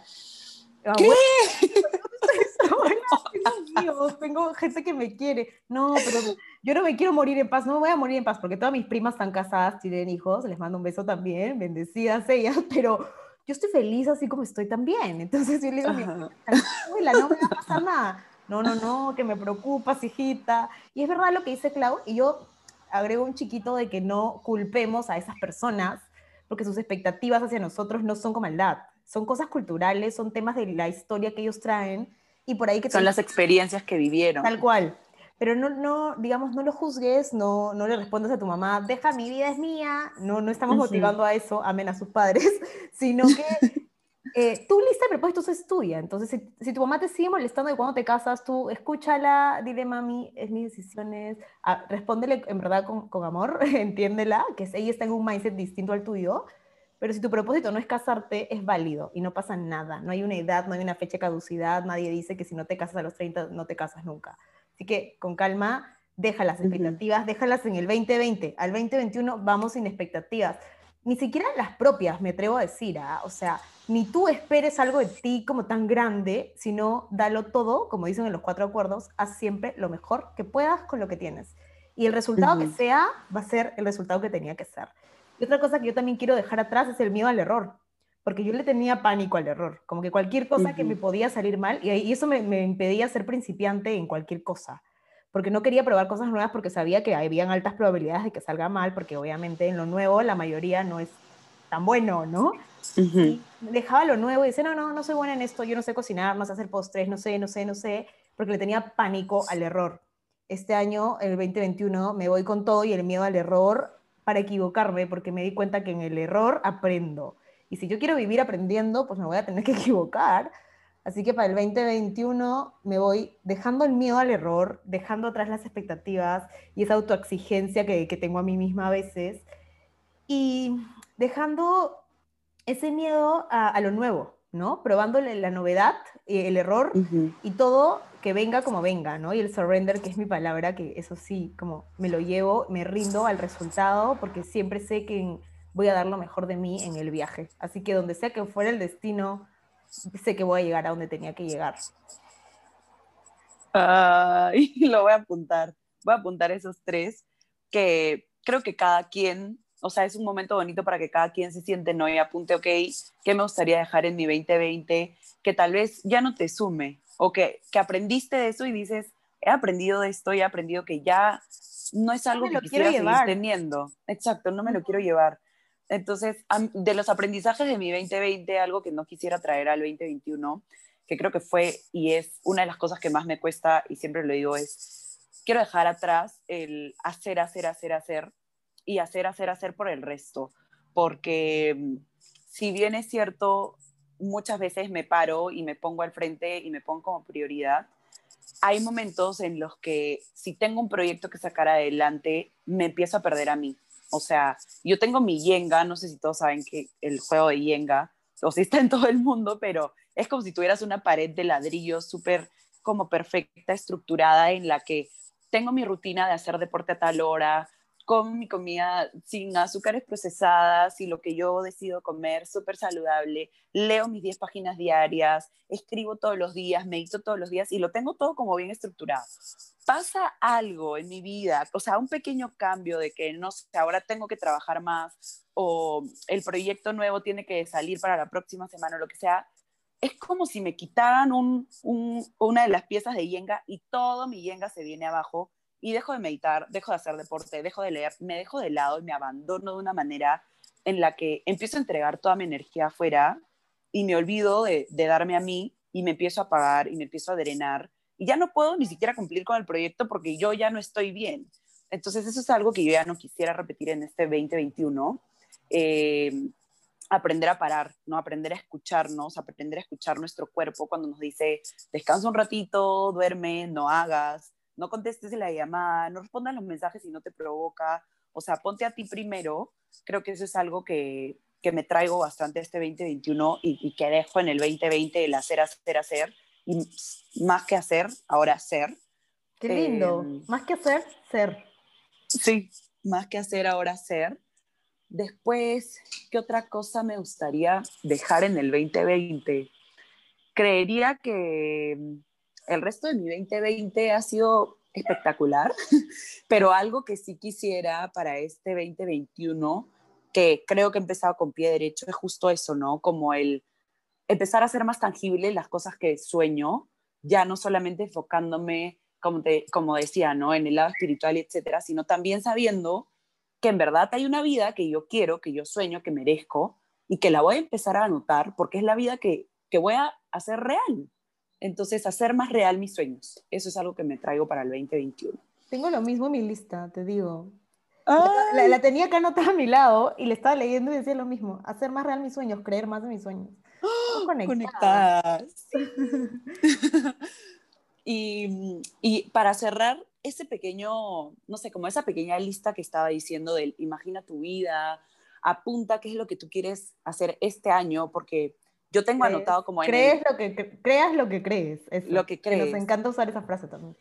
¿Qué? Tengo gente que me quiere. No, pero yo no me quiero morir en paz, no me voy a morir en paz porque todas mis primas están casadas, tienen hijos, les mando un beso también, bendecidas ellas, pero yo estoy feliz así como estoy también. Entonces yo le digo mi abuela, no me va a pasar nada. No, no, no, que me preocupas, hijita. Y es verdad lo que dice Clau, y yo agrego un chiquito de que no culpemos a esas personas porque sus expectativas hacia nosotros no son con maldad, son cosas culturales, son temas de la historia que ellos traen y por ahí que... Son las experiencias que vivieron. Tal cual. Pero no, no, digamos, no lo juzgues, no, no le respondas a tu mamá, deja, mi vida es mía. No, no estamos motivando a eso, amen a sus padres, sino que eh, tu lista de propósitos es tuya. Entonces, si, si, tu mamá te sigue molestando de cuando te casas, tú escúchala, dile, mami, es mis decisiones, ah, respóndele en verdad con, con amor, entiéndela, que ella está en un mindset distinto al tuyo. Pero si tu propósito no es casarte, es válido y no pasa nada. No hay una edad, no hay una fecha de caducidad. Nadie dice que si no te casas a los 30, no te casas nunca. Así que con calma, deja las expectativas, déjalas en el 2020. Al 2021 vamos sin expectativas. Ni siquiera las propias, me atrevo a decir. ¿ah? O sea, ni tú esperes algo de ti como tan grande, sino dalo todo, como dicen en los cuatro acuerdos, haz siempre lo mejor que puedas con lo que tienes. Y el resultado que sea va a ser el resultado que tenía que ser. Y otra cosa que yo también quiero dejar atrás es el miedo al error, porque yo le tenía pánico al error, como que cualquier cosa que me podía salir mal, y, y eso me, me, impedía ser principiante en cualquier cosa, porque no quería probar cosas nuevas porque sabía que habían altas probabilidades de que salga mal, porque obviamente en lo nuevo la mayoría no es tan bueno, ¿no? y dejaba lo nuevo y decía, no, no, no soy buena en esto, yo no sé cocinar, no sé hacer postres, no sé, no sé, no sé, porque le tenía pánico al error. Este año, el 2021, me voy con todo y el miedo al error para equivocarme, porque me di cuenta que en el error aprendo. Y si yo quiero vivir aprendiendo, pues me voy a tener que equivocar. Así que para el 2021 me voy dejando el miedo al error, dejando atrás las expectativas y esa autoexigencia que, que tengo a mí misma a veces. Y dejando ese miedo a, a lo nuevo, ¿no? Probándole la novedad, eh, el error y todo que venga como venga, ¿no? Y el surrender, que es mi palabra, que eso sí, como me lo llevo, me rindo al resultado porque siempre sé que voy a dar lo mejor de mí en el viaje. Así que donde sea que fuera el destino, sé que voy a llegar a donde tenía que llegar. y lo voy a apuntar. Voy a apuntar esos tres que creo que cada quien o sea, es un momento bonito para que cada quien se siente, ¿no? Y apunte, ok, ¿qué me gustaría dejar en mi 2020? Que tal vez ya no te sume, o que, que aprendiste de eso y dices, he aprendido de esto y he aprendido que ya no es algo que quisiera seguir teniendo. Exacto, no me lo quiero llevar. Entonces, de los aprendizajes de mi 2020, algo que no quisiera traer al 2021, que creo que fue y es una de las cosas que más me cuesta, y siempre lo digo, es, quiero dejar atrás el hacer, hacer, hacer, hacer, y hacer, hacer, hacer por el resto. Porque mm, si bien es cierto, muchas veces me paro y me pongo al frente y me pongo como prioridad, hay momentos en los que si tengo un proyecto que sacar adelante, me empiezo a perder a mí. O sea, yo tengo mi Yenga, no sé si todos saben que el juego de Yenga, o si está en todo el mundo, pero es como si tuvieras una pared de ladrillo súper como perfecta, estructurada, en la que tengo mi rutina de hacer deporte a tal hora, como mi comida sin azúcares procesadas y lo que yo decido comer, súper saludable, leo mis 10 páginas diarias, escribo todos los días, medito todos los días y lo tengo todo como bien estructurado. Pasa algo en mi vida, o sea, un pequeño cambio de que, no sé, ahora tengo que trabajar más o el proyecto nuevo tiene que salir para la próxima semana o lo que sea, es como si me quitaran un, una de las piezas de yenga y todo mi yenga se viene abajo y dejo de meditar, dejo de hacer deporte, dejo de leer, me dejo de lado y me abandono de una manera en la que empiezo a entregar toda mi energía afuera y me olvido de, darme a mí y me empiezo a apagar y me empiezo a drenar y ya no puedo ni siquiera cumplir con el proyecto porque yo ya no estoy bien. Entonces eso es algo que yo ya no quisiera repetir en este 2021. Eh, aprender a parar, ¿no? Aprender a escucharnos, aprender a escuchar nuestro cuerpo cuando nos dice, descansa un ratito, duerme, no hagas, no contestes la llamada, no respondas los mensajes si no te provoca, o sea, ponte a ti primero. Creo que eso es algo que, que me traigo bastante este 2021 y, y, que dejo en el 2020 el hacer, hacer, hacer, y más que hacer, ahora ser. Qué lindo, eh, más que hacer, ser. Sí, más que hacer, ahora ser. Después, ¿qué otra cosa me gustaría dejar en el 2020? Creería que el resto de mi 2020 ha sido espectacular, pero algo que sí quisiera para este 2021, que creo que he empezado con pie derecho, es justo eso, ¿no? Como el empezar a hacer más tangible las cosas que sueño, ya no solamente enfocándome, como, te, como decía, ¿no? En el lado espiritual, etcétera, sino también sabiendo que en verdad hay una vida que yo quiero, que yo sueño, que merezco y que la voy a empezar a anotar porque es la vida que, que voy a hacer real. Entonces, hacer más real mis sueños. Eso es algo que me traigo para el 2021. Tengo lo mismo en mi lista, te digo. La, la, tenía acá anotada a mi lado y le estaba leyendo y decía lo mismo. Hacer más real mis sueños, creer más en mis sueños. conectadas. y, y para cerrar, ese pequeño, no sé, como esa pequeña lista que estaba diciendo del imagina tu vida, apunta qué es lo que tú quieres hacer este año, porque yo tengo anotado como... crees lo que, creas lo que crees. Lo que crees. nos encanta usar esa frase también.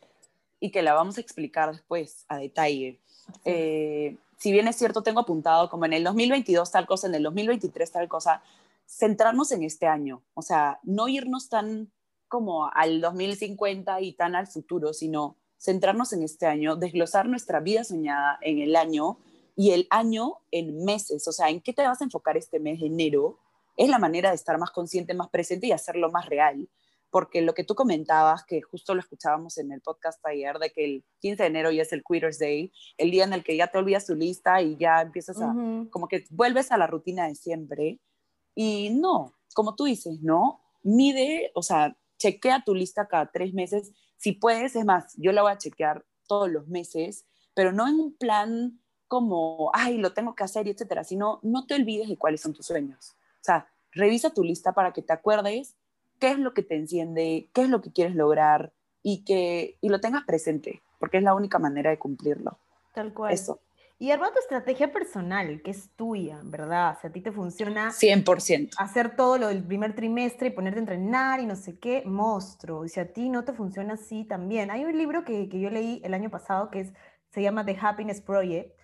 Y que la vamos a explicar después a detalle. Eh, si bien es cierto, tengo apuntado como en el 2022 tal cosa, en el 2023 tal cosa, centrarnos en este año, o sea, no irnos tan como al 2050 y tan al futuro, sino centrarnos en este año, desglosar nuestra vida soñada en el año y el año en meses, o sea, en qué te vas a enfocar este mes de enero, es la manera de estar más consciente, más presente y hacerlo más real. Porque lo que tú comentabas, que justo lo escuchábamos en el podcast ayer, de que el 15 de enero ya es el Quitter's Day, el día en el que ya te olvidas tu lista y ya empiezas a, como que vuelves a la rutina de siempre. Y no, como tú dices, ¿no? Mide, o sea, chequea tu lista cada tres meses. Si puedes, es más, yo la voy a chequear todos los meses, pero no en un plan como, ay, lo tengo que hacer y etcétera, sino no te olvides de cuáles son tus sueños. O sea, revisa tu lista para que te acuerdes qué es lo que te enciende, qué es lo que quieres lograr y que y lo tengas presente, porque es la única manera de cumplirlo. Tal cual. Eso. Y arma tu estrategia personal, que es tuya, ¿verdad? Si a ti te funciona 100%. hacer todo lo del primer trimestre y ponerte a entrenar y no sé qué, monstruo. Y si a ti no te funciona así, también. Hay un libro que, que yo leí el año pasado que es, se llama The Happiness Project,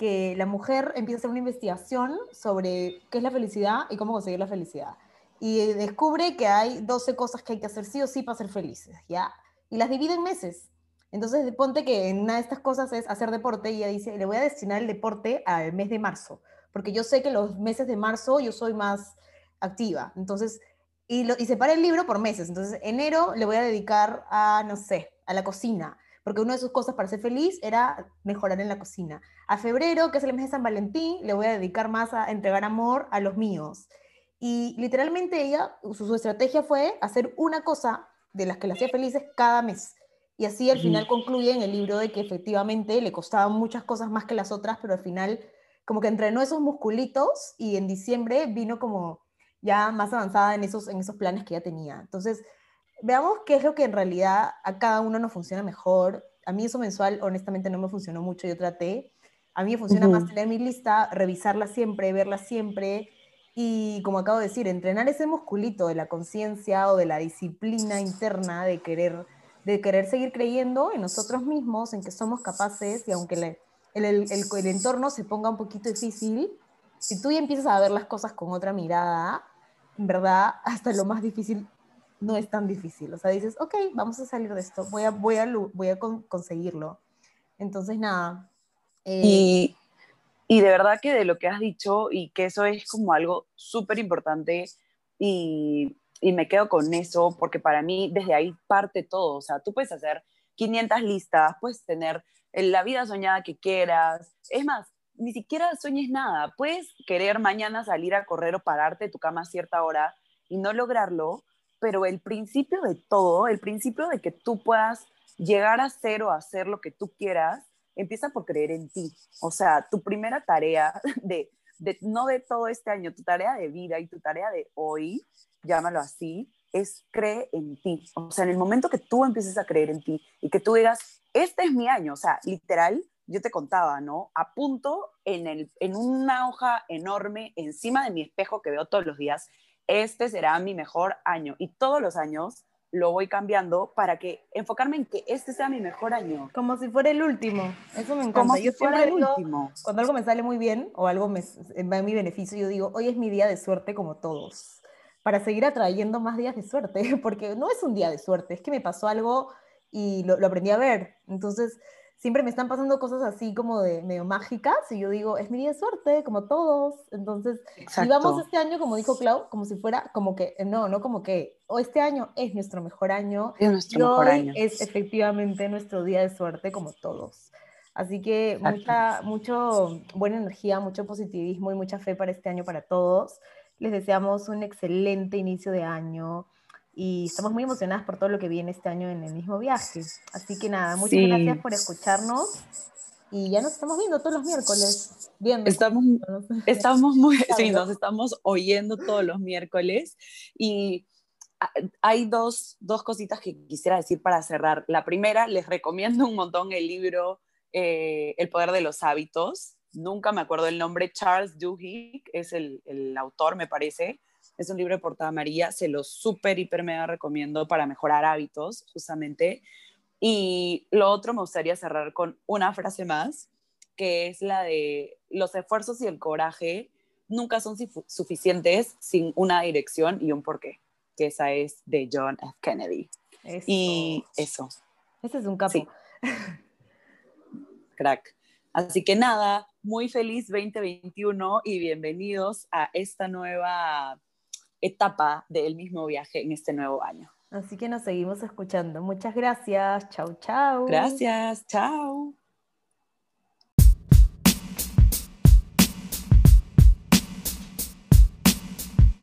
que la mujer empieza a hacer una investigación sobre qué es la felicidad y cómo conseguir la felicidad. Y descubre que hay 12 cosas que hay que hacer sí o sí para ser felices, ¿ya? Y las divide en meses. Entonces, ponte que en una de estas cosas es hacer deporte y ella dice, le voy a destinar el deporte al mes de marzo, porque yo sé que los meses de marzo yo soy más activa. Entonces, y, lo, y separa el libro por meses. Entonces, enero le voy a dedicar a, no sé, a la cocina, porque una de sus cosas para ser feliz era mejorar en la cocina. A febrero, que es el mes de San Valentín, le voy a dedicar más a entregar amor a los míos. Y literalmente ella, su, su estrategia fue hacer una cosa de las que la hacía felices cada mes. Y así al final concluye en el libro de que efectivamente le costaban muchas cosas más que las otras, pero al final como que entrenó esos musculitos y en diciembre vino como ya más avanzada en esos, en esos planes que ya tenía. Entonces, veamos qué es lo que en realidad a cada uno nos funciona mejor. A mí eso mensual honestamente no me funcionó mucho, yo traté. A mí me funciona más tener mi lista, revisarla siempre, verla siempre y como acabo de decir, entrenar ese musculito de la conciencia o de la disciplina interna de querer de querer seguir creyendo en nosotros mismos, en que somos capaces, y aunque el, el, el, entorno se ponga un poquito difícil, si tú ya empiezas a ver las cosas con otra mirada, en verdad, hasta lo más difícil no es tan difícil. O sea, dices, ok, vamos a salir de esto, voy a, voy a, voy a conseguirlo. Entonces, nada. Eh, y, y de verdad que de lo que has dicho, y que eso es como algo súper importante, y y me quedo con eso porque para mí desde ahí parte todo. O sea, tú puedes hacer 500 listas, puedes tener la vida soñada que quieras. Es más, ni siquiera sueñes nada. Puedes querer mañana salir a correr o pararte de tu cama a cierta hora y no lograrlo, pero el principio de todo, el principio de que tú puedas llegar a ser o hacer lo que tú quieras, empieza por creer en ti. O sea, tu primera tarea de, no de todo este año, tu tarea de vida y tu tarea de hoy llámalo así, es cree en ti. O sea, en el momento que tú empieces a creer en ti y que tú digas, este es mi año, o sea, literal, yo te contaba, ¿no? Apunto en, el, en una hoja enorme encima de mi espejo que veo todos los días, este será mi mejor año. Y todos los años lo voy cambiando para que enfocarme en que este sea mi mejor año. Como si fuera el último. Eso me encanta. Como si fuera el último. Cuando algo me sale muy bien o algo me, va en mi beneficio, yo digo, hoy es mi día de suerte como todos para seguir atrayendo más días de suerte, porque no es un día de suerte, es que me pasó algo y lo, aprendí a ver. Entonces, siempre me están pasando cosas así como de medio mágicas y yo digo, es mi día de suerte, como todos. Entonces, y vamos este año, como dijo Clau, como si fuera, como que, no, no como que, o este año es nuestro mejor año. Es nuestro mejor año. Es efectivamente nuestro día de suerte, como todos. Así que mucha, mucho buena energía, mucho positivismo y mucha fe para este año para todos. Les deseamos un excelente inicio de año y estamos muy emocionadas por todo lo que viene este año en el mismo viaje. Así que nada, muchas gracias por escucharnos y ya nos estamos viendo todos los miércoles. Bien, estamos, estamos muy, sí, nos estamos oyendo todos los miércoles y hay dos, dos cositas que quisiera decir para cerrar. La primera, les recomiendo un montón el libro eh, El poder de los hábitos. Nunca me acuerdo el nombre, Charles Duhigg es el, el autor, me parece. Es un libro de portada amarilla, se lo súper, hiper, mega recomiendo para mejorar hábitos, justamente. Y lo otro me gustaría cerrar con una frase más, que es la de los esfuerzos y el coraje nunca son suficientes sin una dirección y un porqué, que esa es de John F. Kennedy. Y eso. Ese es un capo. Crack. Así que nada, muy feliz 2021 y bienvenidos a esta nueva etapa del mismo viaje en este nuevo año. Así que nos seguimos escuchando. Muchas gracias. Chau, chau. Gracias. Chao.